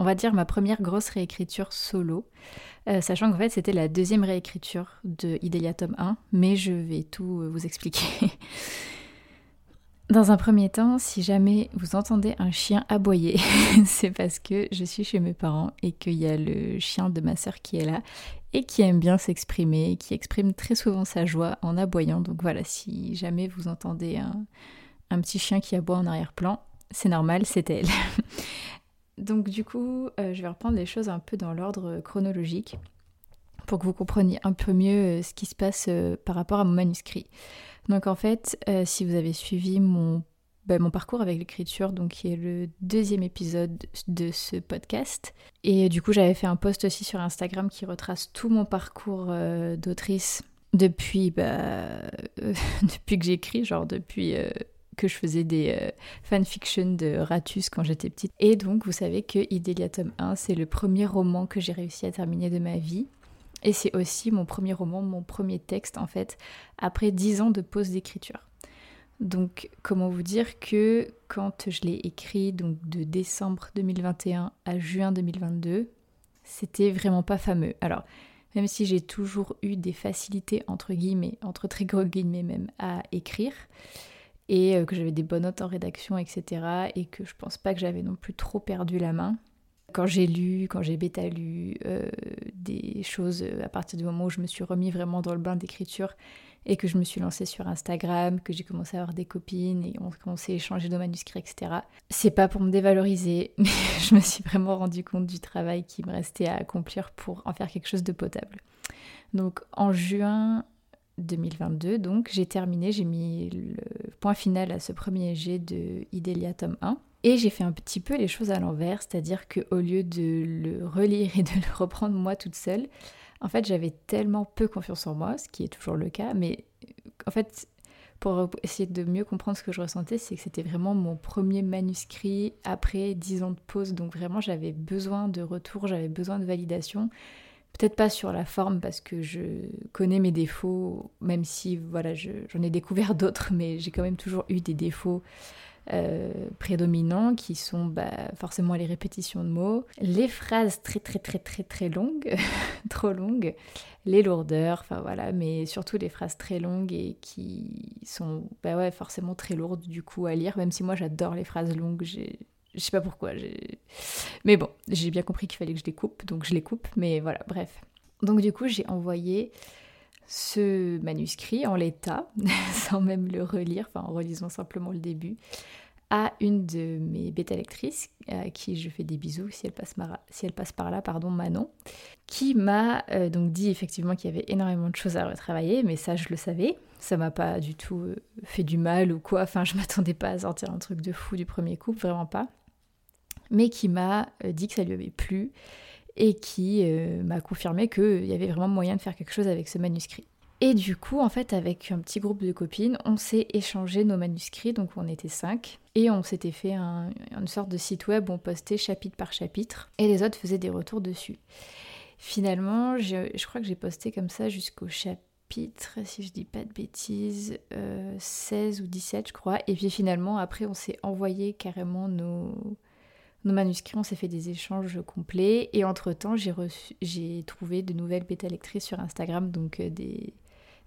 on va dire ma première grosse réécriture solo, euh, sachant qu'en fait c'était la deuxième réécriture de Idelia tome 1, mais je vais tout euh, vous expliquer. Dans un premier temps, si jamais vous entendez un chien aboyer, c'est parce que je suis chez mes parents et qu'il y a le chien de ma sœur qui est là et qui aime bien s'exprimer, qui exprime très souvent sa joie en aboyant. Donc voilà, si jamais vous entendez un, un petit chien qui aboie en arrière-plan, c'est normal, c'est elle. Donc du coup, euh, je vais reprendre les choses un peu dans l'ordre chronologique pour que vous compreniez un peu mieux euh, ce qui se passe euh, par rapport à mon manuscrit. Donc en fait, si vous avez suivi mon, ben, mon parcours avec l'écriture, donc qui est le deuxième épisode de ce podcast, et du coup j'avais fait un post aussi sur Instagram qui retrace tout mon parcours d'autrice depuis, bah, depuis que j'écris, genre depuis que je faisais des euh, fanfictions de Ratus quand j'étais petite. Et donc, vous savez que Idélia tome 1, c'est le premier roman que j'ai réussi à terminer de ma vie. Et c'est aussi mon premier roman, mon premier texte en fait, après dix ans de pause d'écriture. Donc, comment vous dire que quand je l'ai écrit, donc de décembre 2021 à juin 2022, c'était vraiment pas fameux. Alors, même si j'ai toujours eu des facilités, entre guillemets, entre très gros guillemets même, à écrire, et euh, que j'avais des bonnes notes en rédaction, etc. Et que je pense pas que j'avais non plus trop perdu la main. Quand j'ai lu, quand j'ai bêta lu euh, des choses euh, à partir du moment où je me suis remis vraiment dans le bain d'écriture et que je me suis lancée sur Instagram, que j'ai commencé à avoir des copines et on, s'est échangé nos manuscrits, etc. C'est pas pour me dévaloriser, mais je me suis vraiment rendu compte du travail qui me restait à accomplir pour en faire quelque chose de potable. Donc en juin 2022, donc j'ai terminé, j'ai mis le point final à ce premier jet de Idélia tome 1. Et j'ai fait un petit peu les choses à l'envers, c'est-à-dire qu'au lieu de le relire et de le reprendre moi toute seule, en fait j'avais tellement peu confiance en moi, ce qui est toujours le cas, mais en fait pour essayer de mieux comprendre ce que je ressentais, c'est que c'était vraiment mon premier manuscrit après 10 ans de pause, donc vraiment j'avais besoin de retour, j'avais besoin de validation. Peut-être pas sur la forme parce que je connais mes défauts, même si voilà, j'en ai découvert d'autres, mais j'ai quand même toujours eu des défauts euh, prédominants qui sont bah, forcément les répétitions de mots, les phrases très très très très très longues, trop longues, les lourdeurs, enfin mais surtout les phrases très longues et qui sont bah ouais, forcément très lourdes du coup à lire, même si moi j'adore les phrases longues, je sais pas pourquoi. Mais bon, j'ai bien compris qu'il fallait que je les coupe, donc je les coupe. Mais voilà, bref. Donc du coup, j'ai envoyé ce manuscrit en l'état, sans même le relire, enfin en relisant simplement le début, à une de mes bêta lectrices, à qui je fais des bisous si elle passe, si elle passe par là, pardon, Manon, qui m'a euh, donc dit effectivement qu'il y avait énormément de choses à retravailler, mais ça je le savais, ça m'a pas du tout euh, fait du mal ou quoi, enfin je m'attendais pas à sortir un truc de fou du premier coup, vraiment pas mais qui m'a euh, dit que ça lui avait plu et qui euh, m'a confirmé qu'il y avait vraiment moyen de faire quelque chose avec ce manuscrit. Et du coup, en fait, avec un petit groupe de copines, on s'est échangé nos manuscrits, donc on était cinq, et on s'était fait une sorte de site web où on postait chapitre par chapitre, et les autres faisaient des retours dessus. Finalement, je, crois que j'ai posté comme ça jusqu'au chapitre, si je dis pas de bêtises, 16 euh, ou 17, je crois, et puis finalement, après, on s'est envoyé carrément nos nos manuscrits, on s'est fait des échanges complets. Et entre-temps, j'ai, trouvé de nouvelles bêta-lectrices sur Instagram, donc euh, des,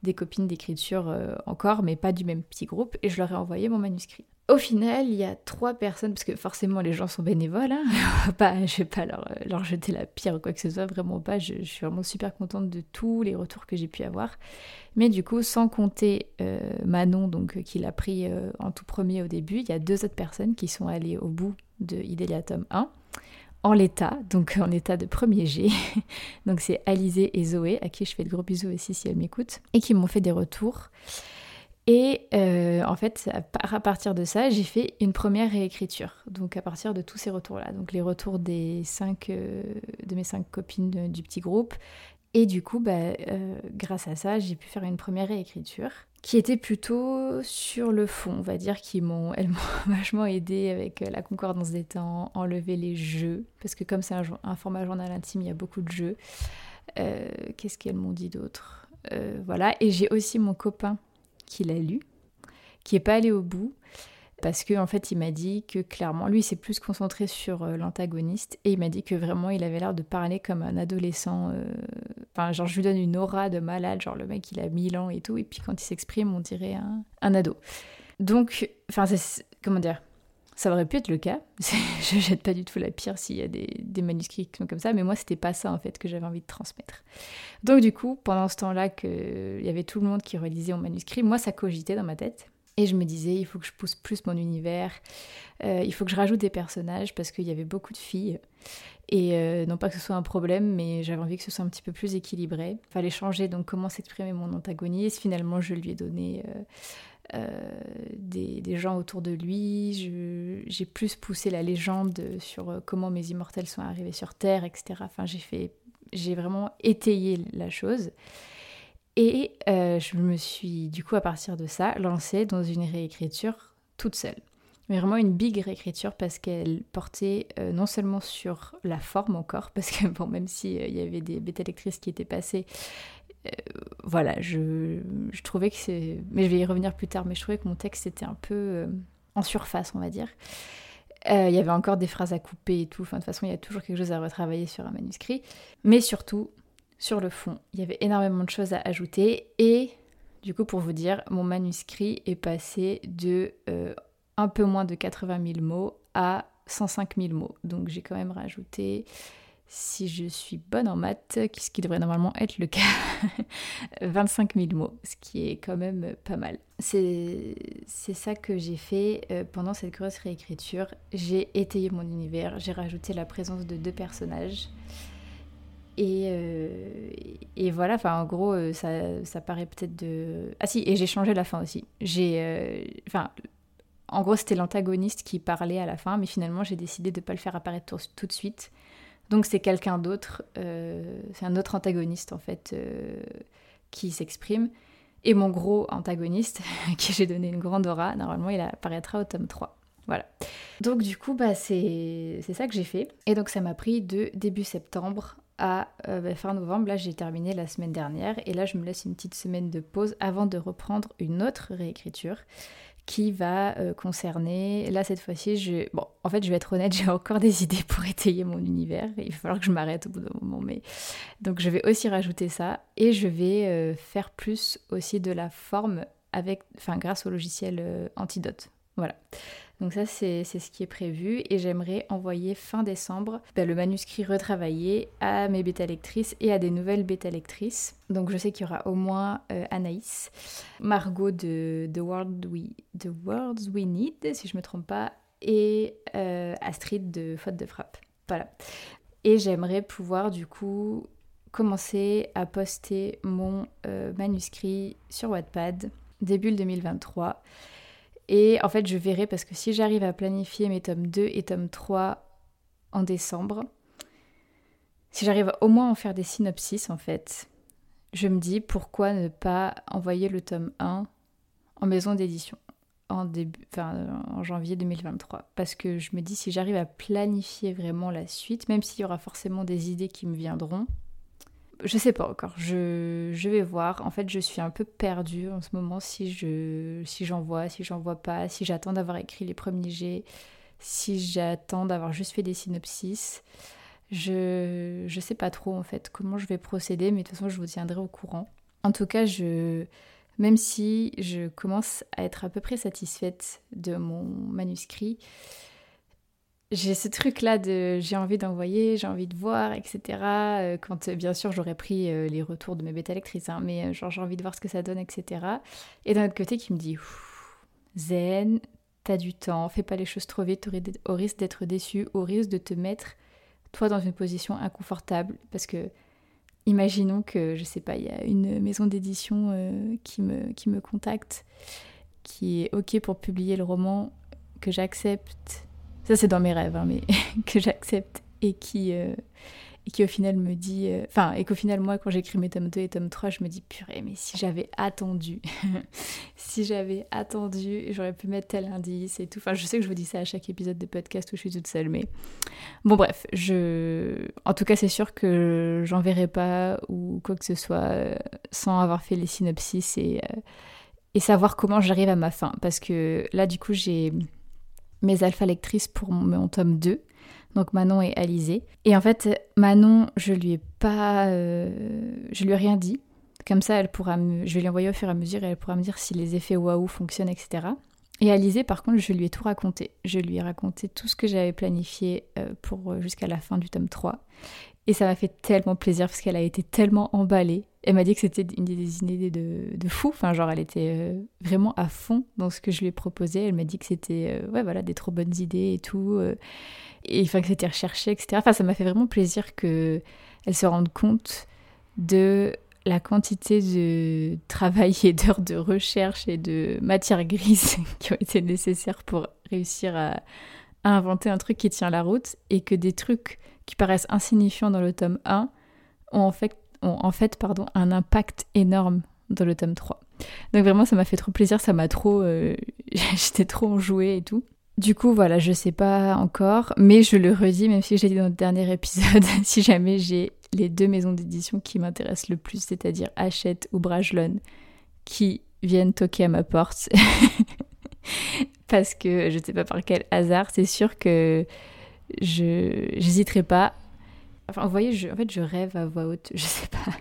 des copines d'écriture euh, encore, mais pas du même petit groupe. Et je leur ai envoyé mon manuscrit. Au final, il y a trois personnes, parce que forcément les gens sont bénévoles, hein. pas, je vais pas leur, leur, jeter la pierre ou quoi que ce soit, vraiment pas, je, suis vraiment super contente de tous les retours que j'ai pu avoir. Mais du coup, sans compter euh, Manon, donc qui l'a pris en tout premier au début, il y a deux autres personnes qui sont allées au bout de Idélia tome 1 en l'état, donc en état de premier G. donc c'est Alizé et Zoé, à qui je fais de gros bisous aussi si elles m'écoutent, et qui m'ont fait des retours. Et euh, en fait, à partir de ça, j'ai fait une première réécriture. Donc à partir de tous ces retours-là. Donc les retours des cinq, euh, de mes cinq copines du petit groupe. Et du coup, bah, euh, grâce à ça, j'ai pu faire une première réécriture qui était plutôt sur le fond, on va dire, qui m'ont, elles m'ont vachement aidé avec la concordance des temps, enlever les jeux, parce que comme c'est un, format journal intime, il y a beaucoup de jeux. Qu'est-ce qu'elles m'ont dit d'autre? Voilà, et j'ai aussi mon copain qu'il a lu, qui est pas allé au bout, parce qu'en en fait il m'a dit que clairement, lui s'est plus concentré sur euh, l'antagoniste, et il m'a dit que vraiment il avait l'air de parler comme un adolescent, euh, enfin genre je lui donne une aura de malade, genre le mec il a 1000 ans et tout, et puis quand il s'exprime on dirait un, ado. Donc, enfin comment dire ça aurait pu être le cas. je jette pas du tout la pire s'il y a des, manuscrits qui sont comme ça, mais moi c'était pas ça en fait que j'avais envie de transmettre. Donc du coup, pendant ce temps-là, qu'il y avait tout le monde qui relisait mon manuscrit, moi ça cogitait dans ma tête. Et je me disais, il faut que je pousse plus mon univers, euh, il faut que je rajoute des personnages parce qu'il y avait beaucoup de filles. Et euh, non pas que ce soit un problème, mais j'avais envie que ce soit un petit peu plus équilibré. Il fallait changer donc comment s'exprimer mon antagoniste. Finalement, je lui ai donné euh, des, gens autour de lui. J'ai plus poussé la légende sur comment mes immortels sont arrivés sur Terre, etc. Enfin, j'ai fait, j'ai vraiment étayé la chose. Et euh, je me suis, du coup, à partir de ça, lancée dans une réécriture toute seule. Mais vraiment une big réécriture parce qu'elle portait non seulement sur la forme encore, parce que bon, même s'il il y avait des bêta lectrices qui étaient passées, euh, voilà, je, trouvais que c'est. Mais je vais y revenir plus tard, mais je trouvais que mon texte était un peu euh, en surface, on va dire. Euh, il y avait encore des phrases à couper et tout. De toute façon, il y a toujours quelque chose à retravailler sur un manuscrit. Mais surtout, sur le fond, il y avait énormément de choses à ajouter. Et du coup, pour vous dire, mon manuscrit est passé de un peu moins de 80 000 mots à 105 000 mots. Donc j'ai quand même rajouté si je suis bonne en maths, ce qui devrait normalement être le cas, 25 000 mots, ce qui est quand même pas mal. C'est ça que j'ai fait euh, pendant cette grosse réécriture. J'ai étayé mon univers, j'ai rajouté la présence de deux personnages. Et, euh, et voilà, enfin en gros, euh, ça, ça paraît peut-être de... Ah si, et j'ai changé la fin aussi. J'ai... Enfin, en gros, c'était l'antagoniste qui parlait à la fin, mais finalement, j'ai décidé de ne pas le faire apparaître tout de suite donc c'est quelqu'un d'autre, euh, c'est un autre antagoniste en fait euh, qui s'exprime. Et mon gros antagoniste, qui j'ai donné une grande aura, normalement il apparaîtra au tome 3. Voilà. Donc du coup, bah, c'est ça que j'ai fait. Et donc ça m'a pris de début septembre à euh, bah, fin novembre. Là, j'ai terminé la semaine dernière. Et là, je me laisse une petite semaine de pause avant de reprendre une autre réécriture qui va euh, concerner. Là, cette fois-ci, je. Bon, en fait, je vais être honnête, j'ai encore des idées pour étayer mon univers. Il va falloir que je m'arrête au bout d'un moment. Mais... Donc, je vais aussi rajouter ça. Et je vais euh, faire plus aussi de la forme avec, enfin, grâce au logiciel Antidote. Voilà. Donc ça, c'est ce qui est prévu et j'aimerais envoyer fin décembre ben, le manuscrit retravaillé à mes bêta lectrices et à des nouvelles bêta lectrices. Donc je sais qu'il y aura au moins euh, Anaïs, Margot de The, World We, The We Need, si je ne me trompe pas, et euh, Astrid de Faute de Frappe. Voilà. Et j'aimerais pouvoir du coup commencer à poster mon euh, manuscrit sur Wattpad début 2023 et en fait, je verrai parce que si j'arrive à planifier mes tomes 2 et tome 3 en décembre, si j'arrive au moins à en faire des synopsis en fait, je me dis pourquoi ne pas envoyer le tome 1 en maison d'édition en, enfin, en janvier 2023. Parce que je me dis si j'arrive à planifier vraiment la suite, même s'il y aura forcément des idées qui me viendront, je sais pas encore, je, vais voir. En fait, je suis un peu perdue en ce moment si je si j'en vois, si j'en vois pas, si j'attends d'avoir écrit les premiers jets, si j'attends d'avoir juste fait des synopsis. Je je sais pas trop en fait comment je vais procéder, mais de toute façon, je vous tiendrai au courant. En tout cas, même si je commence à être à peu près satisfaite de mon manuscrit, j'ai ce truc-là de j'ai envie d'envoyer, j'ai envie de voir, etc. Euh, quand euh, bien sûr j'aurais pris euh, les retours de mes bêta lectrices, hein, mais genre j'ai envie de voir ce que ça donne, etc. Et d'un autre côté qui me dit zen, t'as du temps, fais pas les choses trop vite au risque d'être déçu, au risque de te mettre toi dans une position inconfortable parce que imaginons que, je sais pas, il y a une maison d'édition qui, me, qui me contacte, qui est OK pour publier le roman, que j'accepte. Ça, c'est dans mes rêves, hein, mais que j'accepte et qui, euh, et qui au final me dit, euh, enfin, et qu'au final moi quand j'écris mes tomes 2 et tome 3, je me dis purée, mais si j'avais attendu, si j'avais attendu, j'aurais pu mettre tel indice et tout. Enfin, je sais que je vous dis ça à chaque épisode de podcast où je suis toute seule, mais bon bref, je, en tout cas c'est sûr que j'enverrai pas ou quoi que ce soit euh, sans avoir fait les synopsis et et savoir comment j'arrive à ma fin, parce que là du coup j'ai mes alpha lectrices pour mon tome 2 donc Manon et Alizé. Et en fait, Manon, je lui ai pas, euh, je lui ai rien dit. Comme ça, elle pourra me, je vais lui envoyer au fur et à mesure et elle pourra me dire si les effets waouh fonctionnent, etc. Et Alizé, par contre, je lui ai tout raconté. Je lui ai raconté tout ce que j'avais planifié euh, pour jusqu'à la fin du tome 3. Et ça m'a fait tellement plaisir parce qu'elle a été tellement emballée. Elle m'a dit que c'était une des idées de, de fou. Enfin, genre, elle était vraiment à fond dans ce que je lui ai proposé. Elle m'a dit que c'était, ouais, voilà, des trop bonnes idées et tout et enfin que c'était recherché, etc. Enfin, ça m'a fait vraiment plaisir qu'elle se rende compte de la quantité de travail et d'heures de recherche et de matière grise qui ont été nécessaires pour réussir à, inventer un truc qui tient la route et que des trucs qui paraissent insignifiants dans le tome 1 ont en fait, ont en fait pardon, un impact énorme dans le tome 3. Donc vraiment ça m'a fait trop plaisir, ça m'a trop... Euh, j'étais trop enjouée et tout. Du coup, voilà, je sais pas encore, mais je le redis, même si j'ai dit dans le dernier épisode, si jamais j'ai les deux maisons d'édition qui m'intéressent le plus, c'est-à-dire Hachette ou Brajlon, qui viennent toquer à ma porte, parce que je ne sais pas par quel hasard, c'est sûr que je j'hésiterai pas. Enfin, vous voyez, en fait, je rêve à voix haute, je sais pas.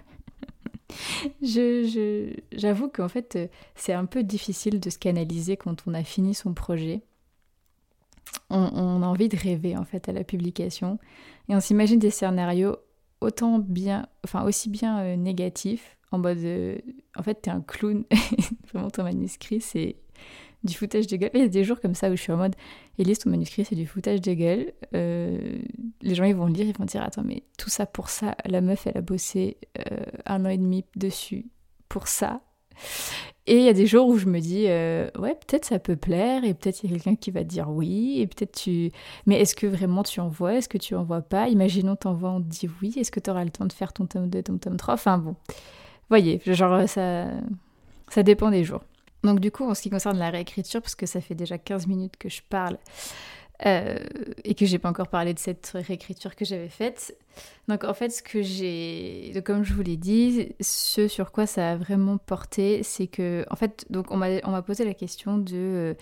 je, j'avoue qu'en fait, c'est un peu difficile de se canaliser quand on a fini son projet on, a envie de rêver en fait à la publication et on s'imagine des scénarios autant bien, enfin aussi bien euh, négatifs, en mode, euh, en fait t'es un clown, vraiment ton manuscrit c'est du foutage de gueule. Il y a des jours comme ça où je suis en mode, Elise ton manuscrit c'est du foutage de gueule. Euh, les gens ils vont lire, ils vont dire attends mais tout ça pour ça, la meuf elle a bossé un an et demi dessus pour ça. Et il y a des jours où je me dis, euh, ouais, peut-être ça peut plaire, et peut-être il y a quelqu'un qui va dire oui, et peut-être tu. Mais est-ce que vraiment tu envoies Est-ce que tu envoies pas? Imaginons t'envoies, on te dit oui, est-ce que tu auras le temps de faire ton tome 2, ton tome 3 Enfin bon, voyez, genre ça, ça dépend des jours. Donc du coup, en ce qui concerne la réécriture, parce que ça fait déjà 15 minutes que je parle, euh, et que j'ai pas encore parlé de cette réécriture que j'avais faite. Donc en fait, ce que j'ai, comme je vous l'ai dit, ce sur quoi ça a vraiment porté, c'est que en fait, donc on m'a posé la question de euh,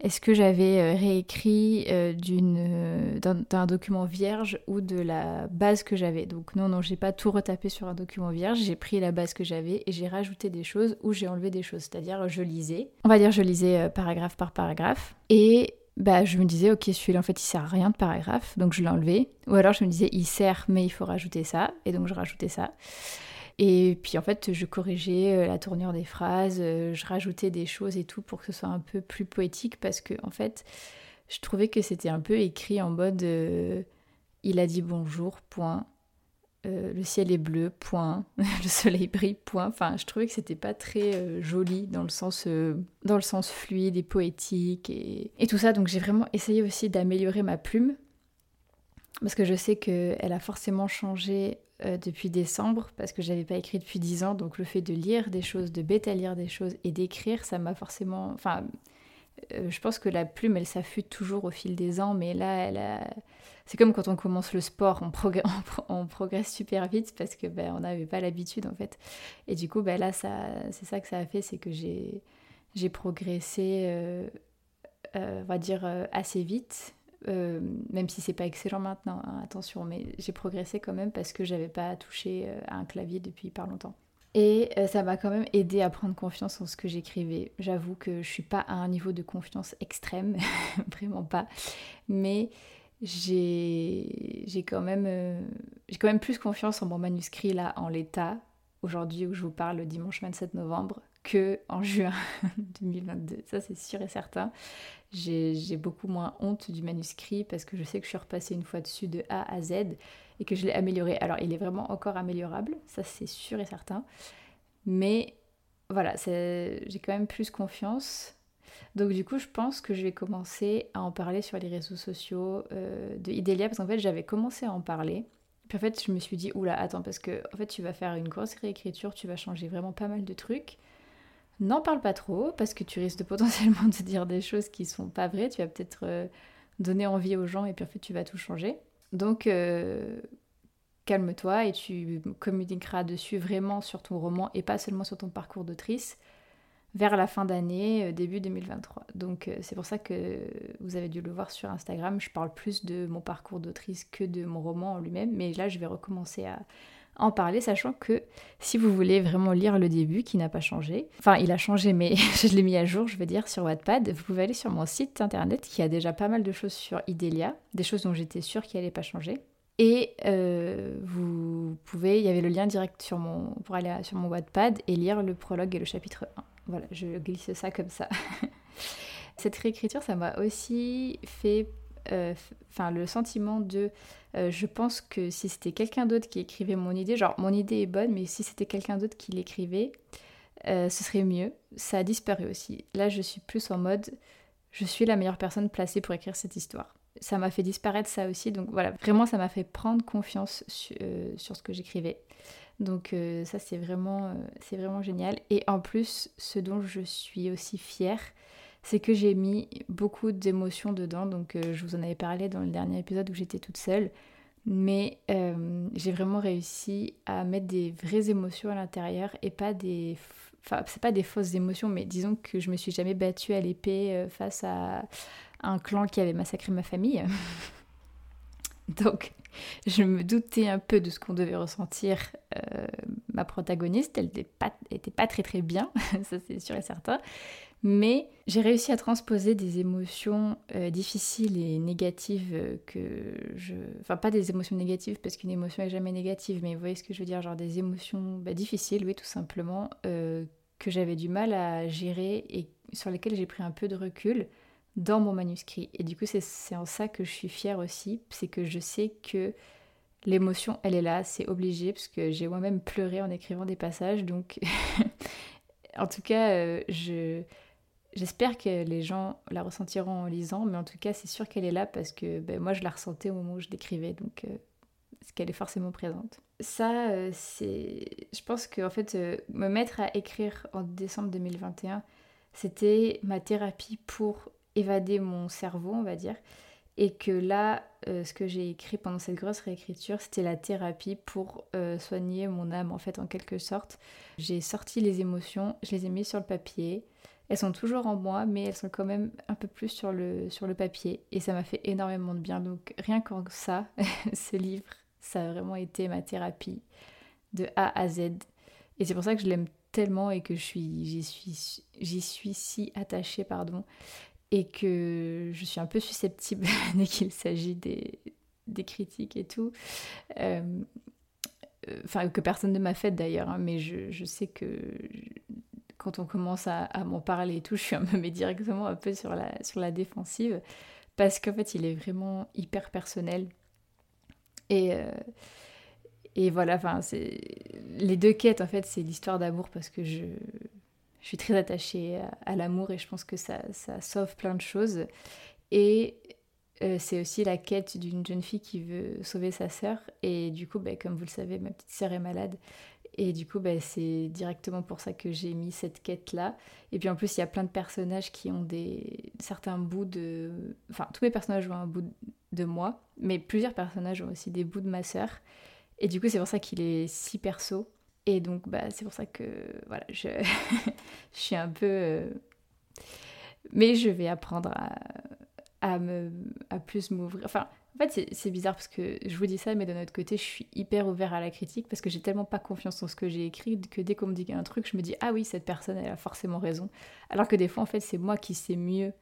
est-ce que j'avais euh, réécrit d'une d'un document vierge ou de la base que j'avais. Donc non non, j'ai pas tout retapé sur un document vierge, j'ai pris la base que j'avais et j'ai rajouté des choses ou j'ai enlevé des choses, c'est-à-dire je lisais. On va dire je lisais paragraphe par paragraphe et bah, je me disais, ok, celui-là, en fait, il sert à rien de paragraphe, donc je enlevé. Ou alors, je me disais, il sert, mais il faut rajouter ça, et donc je rajoutais ça. Et puis, en fait, je corrigeais euh, la tournure des phrases, euh, je rajoutais des choses et tout pour que ce soit un peu plus poétique, parce que, en fait, je trouvais que c'était un peu écrit en mode euh, il a dit bonjour, point. Euh, le ciel est bleu, point. le soleil brille, point. Enfin, je trouvais que c'était pas très euh, joli dans le sens euh, dans le sens fluide et poétique et, tout ça. Donc j'ai vraiment essayé aussi d'améliorer ma plume parce que je sais qu'elle a forcément changé depuis décembre parce que j'avais pas écrit depuis dix ans. Donc le fait de lire des choses, de bêta lire des choses et d'écrire, ça m'a forcément. Enfin, je pense que la plume, elle s'affûte toujours au fil des ans, mais là, elle c'est comme quand on commence le sport, on, progresse super vite parce que ben, on n'avait pas l'habitude en fait. Et du coup, ben, là, c'est ça que ça a fait, c'est que j'ai, progressé, euh, euh, on va dire, euh, assez vite. même si c'est pas excellent maintenant, hein, attention, mais j'ai progressé quand même parce que j'avais pas touché à un clavier depuis pas longtemps. Et ça m'a quand même aidé à prendre confiance en ce que j'écrivais. J'avoue que je suis pas à un niveau de confiance extrême, vraiment pas. Mais j'ai quand même euh, quand plus confiance en mon manuscrit là en l'état aujourd'hui où je vous parle le dimanche 27 novembre que en juin 2022 ça c'est sûr et certain j'ai beaucoup moins honte du manuscrit parce que je sais que je suis repassée une fois dessus de A à Z et que je l'ai amélioré. Alors il est vraiment encore améliorable, ça c'est sûr et certain. Mais voilà, j'ai quand même plus confiance. Donc du coup, je pense que je vais commencer à en parler sur les réseaux sociaux euh, de Idelia, parce qu'en fait, j'avais commencé à en parler. Puis en fait, je me suis dit, oula, attends, parce que en fait, tu vas faire une grosse réécriture, tu vas changer vraiment pas mal de trucs. N'en parle pas trop, parce que tu risques potentiellement de dire des choses qui sont pas vraies. Tu vas peut-être euh, donner envie aux gens, et puis en fait, tu vas tout changer. Donc, euh, calme-toi et tu communiqueras dessus vraiment sur ton roman et pas seulement sur ton parcours d'autrice vers la fin d'année, euh, début 2023. Donc euh, c'est pour ça que vous avez dû le voir sur Instagram. Je parle plus de mon parcours d'autrice que de mon roman en lui-même, mais là je vais recommencer à en parler, sachant que si vous voulez vraiment lire le début qui n'a pas changé, enfin il a changé mais je l'ai mis à jour, je veux dire, sur Wattpad, vous pouvez aller sur mon site internet qui a déjà pas mal de choses sur Idelia, des choses dont j'étais sûre qu'il n'allait pas changer. Et euh, vous pouvez, il y avait le lien direct sur mon, pour aller sur mon Wattpad et lire le prologue et le chapitre 1. Voilà, je glisse ça comme ça. Cette réécriture, ça m'a aussi fait enfin le sentiment de euh, je pense que si c'était quelqu'un d'autre qui écrivait mon idée, genre mon idée est bonne, mais si c'était quelqu'un d'autre qui l'écrivait, ce serait mieux. Ça a disparu aussi. Là, je suis plus en mode je suis la meilleure personne placée pour écrire cette histoire ça m'a fait disparaître ça aussi. Donc voilà, vraiment, ça m'a fait prendre confiance euh, sur ce que j'écrivais. Donc euh, ça, c'est vraiment, euh, c'est vraiment génial. Et en plus, ce dont je suis aussi fière, c'est que j'ai mis beaucoup d'émotions dedans. Donc je vous en avais parlé dans le dernier épisode où j'étais toute seule. Mais j'ai vraiment réussi à mettre des vraies émotions à l'intérieur et pas des enfin c'est pas des fausses émotions mais disons que je me suis jamais battue à l'épée face à un clan qui avait massacré ma famille. Donc, je me doutais un peu de ce qu'on devait ressentir. Euh, ma protagoniste, elle n'était pas, était pas très très bien, ça c'est sûr et certain. Mais j'ai réussi à transposer des émotions euh, difficiles et négatives euh, que je... Enfin, pas des émotions négatives, parce qu'une émotion est jamais négative, mais vous voyez ce que je veux dire, genre des émotions bah, difficiles, oui, tout simplement, que j'avais du mal à gérer et sur lesquelles j'ai pris un peu de recul dans mon manuscrit. Et du coup, c'est en ça que je suis fière aussi, c'est que je sais que l'émotion, elle est là, c'est obligé, parce que j'ai moi-même pleuré en écrivant des passages. Donc, en tout cas, euh, je... J'espère que les gens la ressentiront en lisant, mais en tout cas, c'est sûr qu'elle est là parce que ben, moi, je la ressentais au moment où je l'écrivais, donc euh, qu'elle est forcément présente. Ça, euh, c'est. Je pense que en fait, me mettre à écrire en décembre 2021, c'était ma thérapie pour évader mon cerveau, on va dire. Et que là, euh, ce que j'ai écrit pendant cette grosse réécriture, c'était la thérapie pour euh, soigner mon âme, en fait, en quelque sorte. J'ai sorti les émotions, je les ai mises sur le papier. Elles sont toujours en moi, mais elles sont quand même un peu plus sur le, sur le papier. Et ça m'a fait énormément de bien. Donc rien qu'en ça, ce livre, ça a vraiment été ma thérapie de A à Z. Et c'est pour ça que je l'aime tellement et que je suis, j'y suis, suis si attachée, pardon et que je suis un peu susceptible dès qu'il s'agit des, des, critiques et tout. Euh, enfin, que personne ne m'a fait d'ailleurs, hein, mais je, je, sais que quand on commence à, m'en parler et tout, je suis un peu, mais directement un peu sur la, sur défensive, parce qu'en fait, il est vraiment hyper personnel. Et, euh, voilà, enfin, les deux quêtes, en fait, c'est l'histoire d'amour, parce que je, suis très attachée à, l'amour et je pense que ça, sauve plein de choses. Et euh, c'est aussi la quête d'une jeune fille qui veut sauver sa sœur. Et du coup, bah, comme vous le savez, ma petite sœur est malade. Et du coup, bah, c'est directement pour ça que j'ai mis cette quête-là. Et puis en plus, il y a plein de personnages qui ont des certains bouts de... Enfin, tous mes personnages ont un bout de moi, mais plusieurs personnages ont aussi des bouts de ma sœur. Et du coup, c'est pour ça qu'il est si perso. Et donc, bah, c'est pour ça que voilà, je, je suis un peu. Euh, mais je vais apprendre à, à, me, à plus m'ouvrir. Enfin, en fait, c'est bizarre parce que je vous dis ça, mais d'un autre côté, je suis hyper ouvert à la critique parce que j'ai tellement pas confiance en ce que j'ai écrit que dès qu'on me dit un truc, je me dis ah oui, cette personne, elle a forcément raison. Alors que des fois, en fait, c'est moi qui sais mieux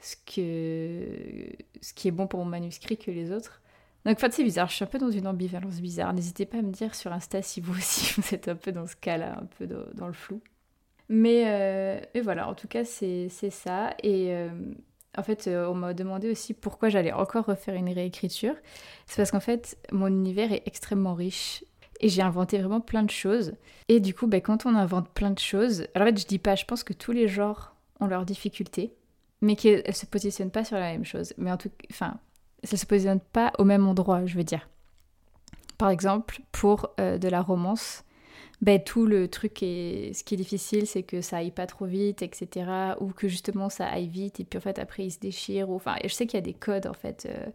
ce, que, ce qui est bon pour mon manuscrit que les autres. Donc, en fait, c'est bizarre, je suis un peu dans une ambivalence bizarre. N'hésitez pas à me dire sur Insta si vous aussi vous êtes un peu dans ce cas-là, un peu dans, le flou. Mais, euh, voilà, en tout cas, c'est ça. Et, euh, En fait, euh, on m'a demandé aussi pourquoi j'allais encore refaire une réécriture. C'est parce qu'en fait, mon univers est extrêmement riche et j'ai inventé vraiment plein de choses. Et du coup, ben, quand on invente plein de choses, alors en fait, je dis pas, je pense que tous les genres ont leurs difficultés, mais qu'elles se positionnent pas sur la même chose. Mais en tout cas, enfin, elles se positionnent pas au même endroit, je veux dire. Par exemple, pour euh, de la romance, ben, tout le truc est ce qui est difficile c'est que ça aille pas trop vite etc ou que justement ça aille vite et puis en fait après il se déchire ou enfin je sais qu'il y a des codes en fait euh,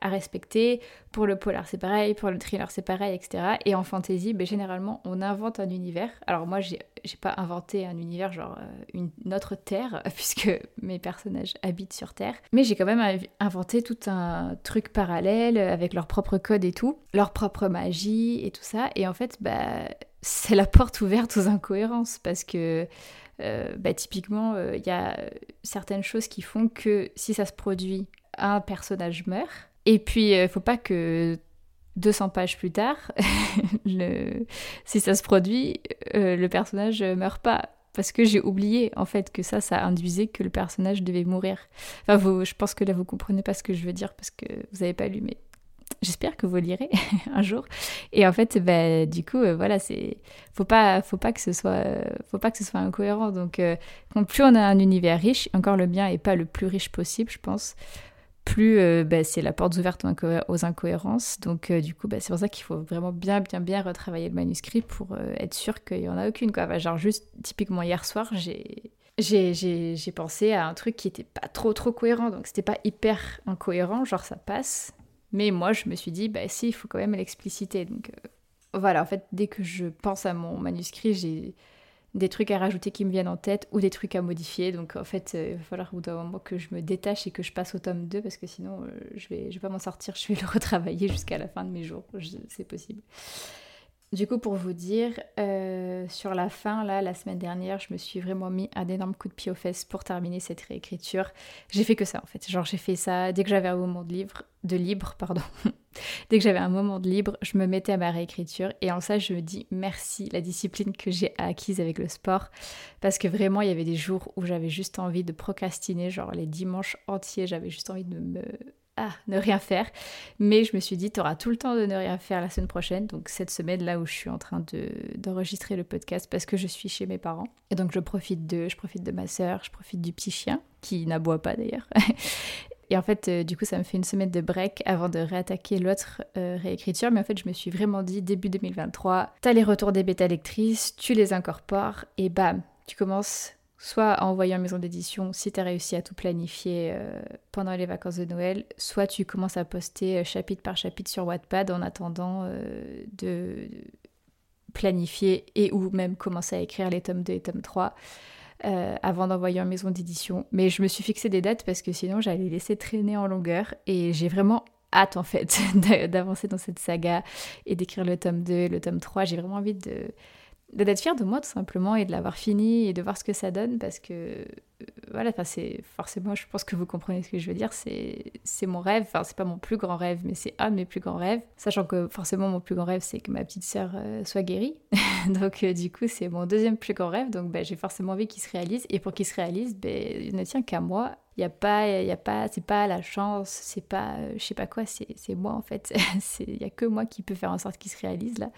à respecter. Pour le polar c'est pareil pour le thriller c'est pareil etc et en fantasy ben, généralement on invente un univers. Alors moi j'ai pas inventé un univers genre euh, une, autre terre puisque mes personnages habitent sur terre. Mais j'ai quand même inventé tout un truc parallèle avec leur propre code et tout leur propre magie et tout ça. Et en fait bah c'est la porte ouverte aux incohérences parce que euh, bah, typiquement, il euh, y a certaines choses qui font que si ça se produit, un personnage meurt. Et puis, il euh, faut pas que 200 pages plus tard, si ça se produit, le personnage meurt pas. Parce que j'ai oublié en fait que ça, ça induisait que le personnage devait mourir. Enfin, je pense que là vous comprenez pas ce que je veux dire parce que vous n'avez pas lu, mais J'espère que vous lirez un jour. Et en fait, bah, du coup, euh, voilà, c'est faut pas, faut pas que ce soit, faut pas que ce soit incohérent. Donc, euh, plus on a un univers riche, encore le bien est pas le plus riche possible, je pense. Plus euh, bah, c'est la porte ouverte aux incohérences. Donc, du coup, bah, c'est pour ça qu'il faut vraiment bien, bien, bien retravailler le manuscrit pour être sûr qu'il y en a aucune. Genre, juste typiquement hier soir, j'ai j'ai pensé à un truc qui était pas trop trop cohérent, donc c'était pas hyper incohérent, genre ça passe, mais moi, je me suis dit, bah si, il faut quand même l'expliciter. Donc euh, voilà, en fait, dès que je pense à mon manuscrit, j'ai des trucs à rajouter qui me viennent en tête ou des trucs à modifier. Donc en fait, euh, il va falloir au bout d'un moment que je me détache et que je passe au tome 2 parce que sinon, euh, je vais, vais pas m'en sortir. Je vais le retravailler jusqu'à la fin de mes jours. C'est possible. Du coup, pour vous dire, euh, sur la fin, là, la semaine dernière, je me suis vraiment mis un énorme coup de pied aux fesses pour terminer cette réécriture. J'ai fait que ça, en fait. Genre, j'ai fait ça dès que j'avais un moment de, livre, de libre, pardon. dès que j'avais un moment de libre, je me mettais à ma réécriture. Et en ça, je me dis merci, la discipline que j'ai acquise avec le sport. Parce que vraiment, il y avait des jours où j'avais juste envie de procrastiner, genre les dimanches entiers, j'avais juste envie de me ah, ne rien faire. Mais je me suis dit, tu auras tout le temps de ne rien faire la semaine prochaine. Donc cette semaine là où je suis en train d'enregistrer le podcast parce que je suis chez mes parents. Et donc je profite d'eux, je profite de ma sœur, je profite du petit chien qui n'aboie pas d'ailleurs. Et en fait, euh, du coup, ça me fait une semaine de break avant de réattaquer l'autre euh, réécriture. Mais en fait, je me suis vraiment dit, début 2023, t'as les retours des bêta lectrices, tu les incorpores et bam, tu commences soit en envoyant en maison d'édition si tu as réussi à tout planifier euh, pendant les vacances de Noël, soit tu commences à poster euh, chapitre par chapitre sur Wattpad en attendant euh, de planifier et ou même commencer à écrire les tomes 2 et tomes 3 avant d'envoyer en maison d'édition. Mais je me suis fixé des dates parce que sinon j'allais laisser traîner en longueur et j'ai vraiment hâte en fait d'avancer dans cette saga et d'écrire le tome 2 et le tome 3. J'ai vraiment envie de d'être fière de moi tout simplement et de l'avoir fini et de voir ce que ça donne parce que euh, voilà c'est forcément je pense que vous comprenez ce que je veux dire c'est c'est mon rêve enfin c'est pas mon plus grand rêve mais c'est un de mes plus grands rêves sachant que forcément mon plus grand rêve c'est que ma petite sœur euh, soit guérie. Donc euh, du coup c'est mon deuxième plus grand rêve donc ben, j'ai forcément envie qu'il se réalise et pour qu'il se réalise ben, il ne tient qu'à moi. Il y a pas il y a pas c'est pas la chance c'est pas je sais pas quoi c'est moi en fait. Il y a que moi qui peut faire en sorte qu'il se réalise là.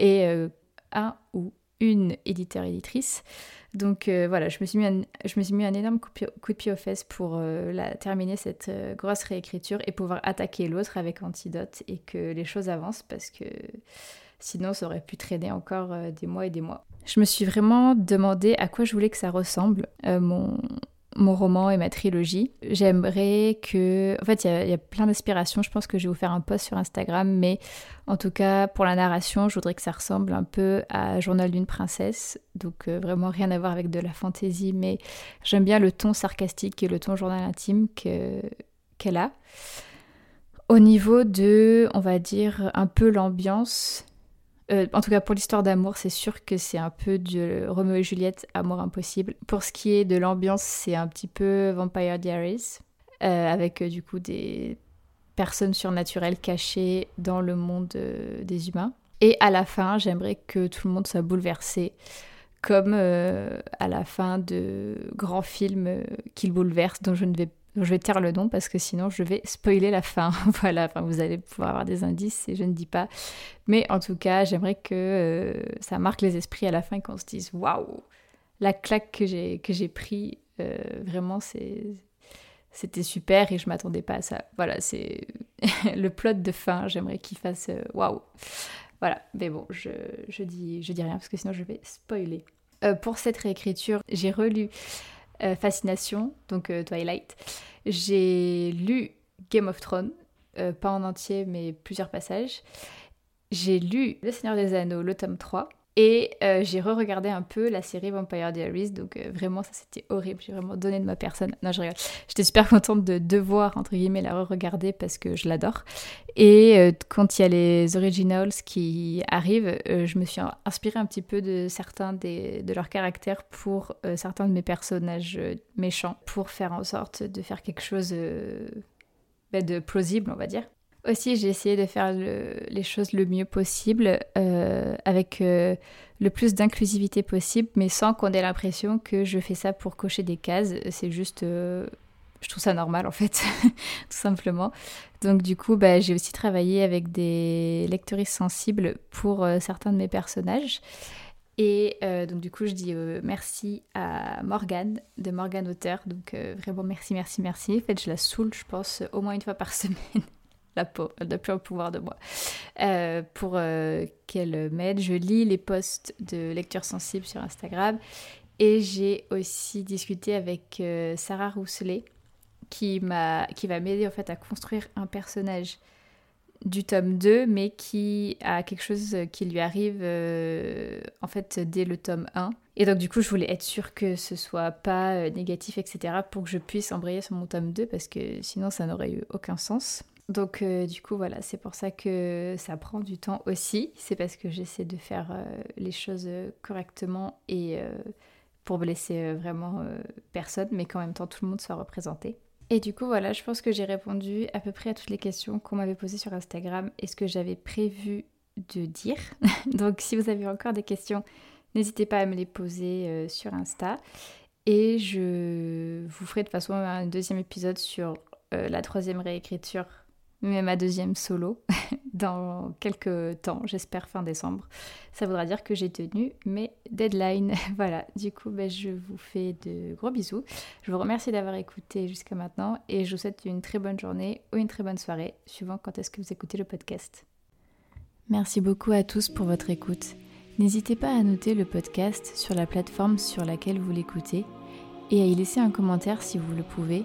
Et un ou une éditeur-éditrice. Donc euh, voilà, je me, suis mis un, je me suis mis un énorme coup, de pied aux fesses pour euh, la, terminer cette euh, grosse réécriture et pouvoir attaquer l'autre avec Antidote et que les choses avancent parce que sinon ça aurait pu traîner encore des mois et des mois. Je me suis vraiment demandé à quoi je voulais que ça ressemble, mon, mon roman et ma trilogie. J'aimerais que... En fait, il y, a plein d'inspirations. Je pense que je vais vous faire un post sur Instagram, mais en tout cas, pour la narration, je voudrais que ça ressemble un peu à Journal d'une princesse. Donc, euh, vraiment rien à voir avec de la fantaisie, mais j'aime bien le ton sarcastique et le ton journal intime qu'elle a. Au niveau de, on va dire, un peu l'ambiance, euh, en tout cas, pour l'histoire d'amour, c'est sûr que c'est un peu de Romeo et Juliette, amour impossible. Pour ce qui est de l'ambiance, c'est un petit peu Vampire Diaries, euh, avec euh, du coup des personnes surnaturelles cachées dans le monde des humains. Et à la fin, j'aimerais que tout le monde soit bouleversé comme à la fin de grands films qu'il bouleverse, dont je ne vais je vais taire le nom parce que sinon je vais spoiler la fin. voilà, vous allez pouvoir avoir des indices et je ne dis pas. Mais en tout cas, j'aimerais que ça marque les esprits à la fin et qu'on se dise waouh, la claque que j'ai que j'ai pris, vraiment c'est c'était super et je m'attendais pas à ça. Voilà, c'est le plot de fin. J'aimerais qu'il fasse euh, waouh. Voilà, mais bon, je, je, dis, je dis rien parce que sinon je vais spoiler. Euh, pour cette réécriture, j'ai relu euh, Fascination, donc Twilight. J'ai lu Game of Thrones, pas en entier, mais plusieurs passages. J'ai lu Le Seigneur des Anneaux, le tome 3. Et euh, j'ai re-regardé un peu la série Vampire Diaries, donc euh, vraiment ça c'était horrible, j'ai vraiment donné de ma personne. Non, je rigole. J'étais super contente de devoir, entre guillemets, la re-regarder parce que je l'adore. Et euh, quand il y a les originals qui arrivent, je me suis inspirée un petit peu de certains de leurs caractères pour certains de mes personnages méchants, pour faire en sorte de faire quelque chose bah, de plausible, on va dire. Aussi, j'ai essayé de faire les choses le mieux possible, euh, avec euh, le plus d'inclusivité possible, mais sans qu'on ait l'impression que je fais ça pour cocher des cases. C'est juste, euh, je trouve ça normal en fait, tout simplement. Donc du coup, bah, j'ai aussi travaillé avec des lectrices sensibles pour certains de mes personnages. Et donc du coup, je dis merci à Morgane, de Morgane Auteur. Donc vraiment merci, merci, merci. En fait, je la saoule, je pense, au moins une fois par semaine peau, elle n'a plus un pouvoir de moi, euh, pour euh, qu'elle m'aide. Je lis les posts de lecture sensible sur Instagram. Et j'ai aussi discuté avec euh, Sarah Rousselet qui, qui va m'aider en fait à construire un personnage du tome 2 mais qui a quelque chose qui lui arrive en fait dès le tome 1 et donc du coup je voulais être sûre que ce soit pas négatif etc pour que je puisse embrayer sur mon tome 2 parce que sinon ça n'aurait eu aucun sens donc euh, du coup voilà, c'est pour ça que ça prend du temps aussi. C'est parce que j'essaie de faire euh, les choses euh, correctement et pour blesser vraiment personne, mais qu'en même temps tout le monde soit représenté. Et du coup voilà, je pense que j'ai répondu à peu près à toutes les questions qu'on m'avait posées sur Instagram et ce que j'avais prévu de dire. Donc si vous avez encore des questions, n'hésitez pas à me les poser sur Insta. Et je vous ferai de toute façon un deuxième épisode sur la troisième réécriture mais ma deuxième solo dans quelques temps, j'espère fin décembre. Ça voudra dire que j'ai tenu mes deadlines. voilà, du coup, ben, je vous fais de gros bisous. Je vous remercie d'avoir écouté jusqu'à maintenant et je vous souhaite une très bonne journée ou une très bonne soirée, suivant quand est-ce que vous écoutez le podcast. Merci beaucoup à tous pour votre écoute. N'hésitez pas à noter le podcast sur la plateforme sur laquelle vous l'écoutez et à y laisser un commentaire si vous le pouvez